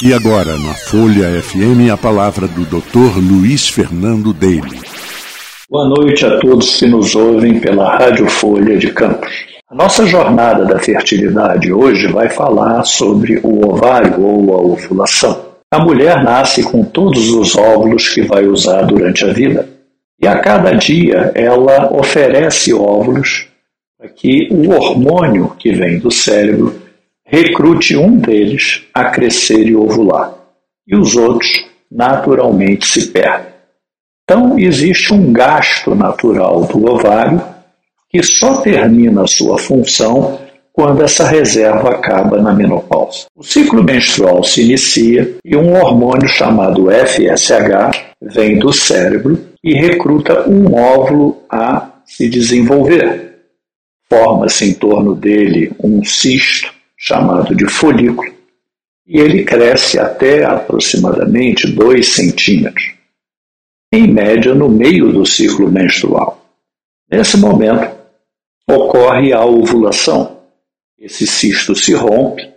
E agora, na Folha FM, a palavra do Dr. Luiz Fernando Daly. Boa noite a todos que nos ouvem pela Rádio Folha de Campos. A nossa jornada da fertilidade hoje vai falar sobre o ovário ou a ovulação. A mulher nasce com todos os óvulos que vai usar durante a vida. E a cada dia ela oferece óvulos para que o hormônio que vem do cérebro recrute um deles a crescer e ovular, e os outros naturalmente se perdem. Então, existe um gasto natural do ovário que só termina sua função quando essa reserva acaba na menopausa. O ciclo menstrual se inicia e um hormônio chamado FSH vem do cérebro e recruta um óvulo a se desenvolver. Forma-se em torno dele um cisto chamado de folículo, e ele cresce até aproximadamente 2 centímetros, em média no meio do ciclo menstrual. Nesse momento, ocorre a ovulação. Esse cisto se rompe,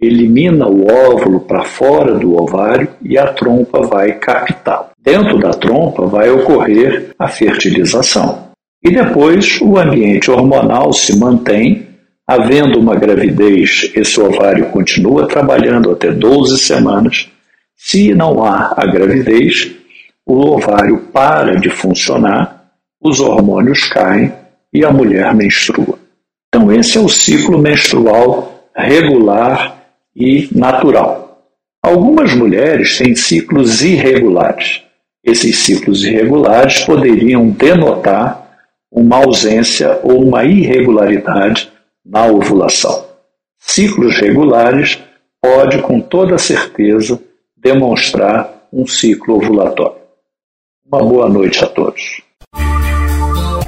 elimina o óvulo para fora do ovário e a trompa vai captá-lo. Dentro da trompa vai ocorrer a fertilização. E depois o ambiente hormonal se mantém Havendo uma gravidez, esse ovário continua trabalhando até 12 semanas. Se não há a gravidez, o ovário para de funcionar, os hormônios caem e a mulher menstrua. Então, esse é o ciclo menstrual regular e natural. Algumas mulheres têm ciclos irregulares. Esses ciclos irregulares poderiam denotar uma ausência ou uma irregularidade na ovulação. Ciclos regulares pode com toda certeza demonstrar um ciclo ovulatório. Uma boa noite a todos.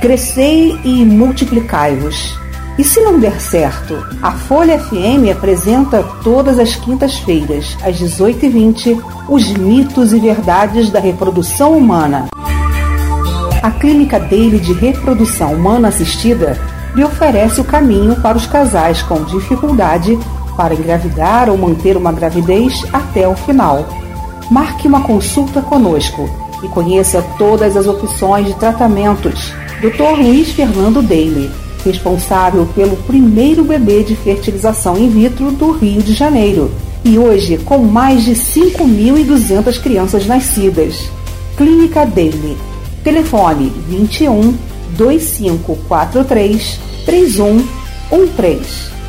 Crescei e multiplicai-vos. E se não der certo, a Folha FM apresenta todas as quintas-feiras, às 18h20, os mitos e verdades da reprodução humana. A clínica dele de reprodução humana assistida lhe oferece o caminho para os casais com dificuldade para engravidar ou manter uma gravidez até o final. Marque uma consulta conosco e conheça todas as opções de tratamentos. Dr. Luiz Fernando Daly, responsável pelo primeiro bebê de fertilização in vitro do Rio de Janeiro. E hoje com mais de 5.200 crianças nascidas. Clínica Daly. Telefone 21 2543 3113.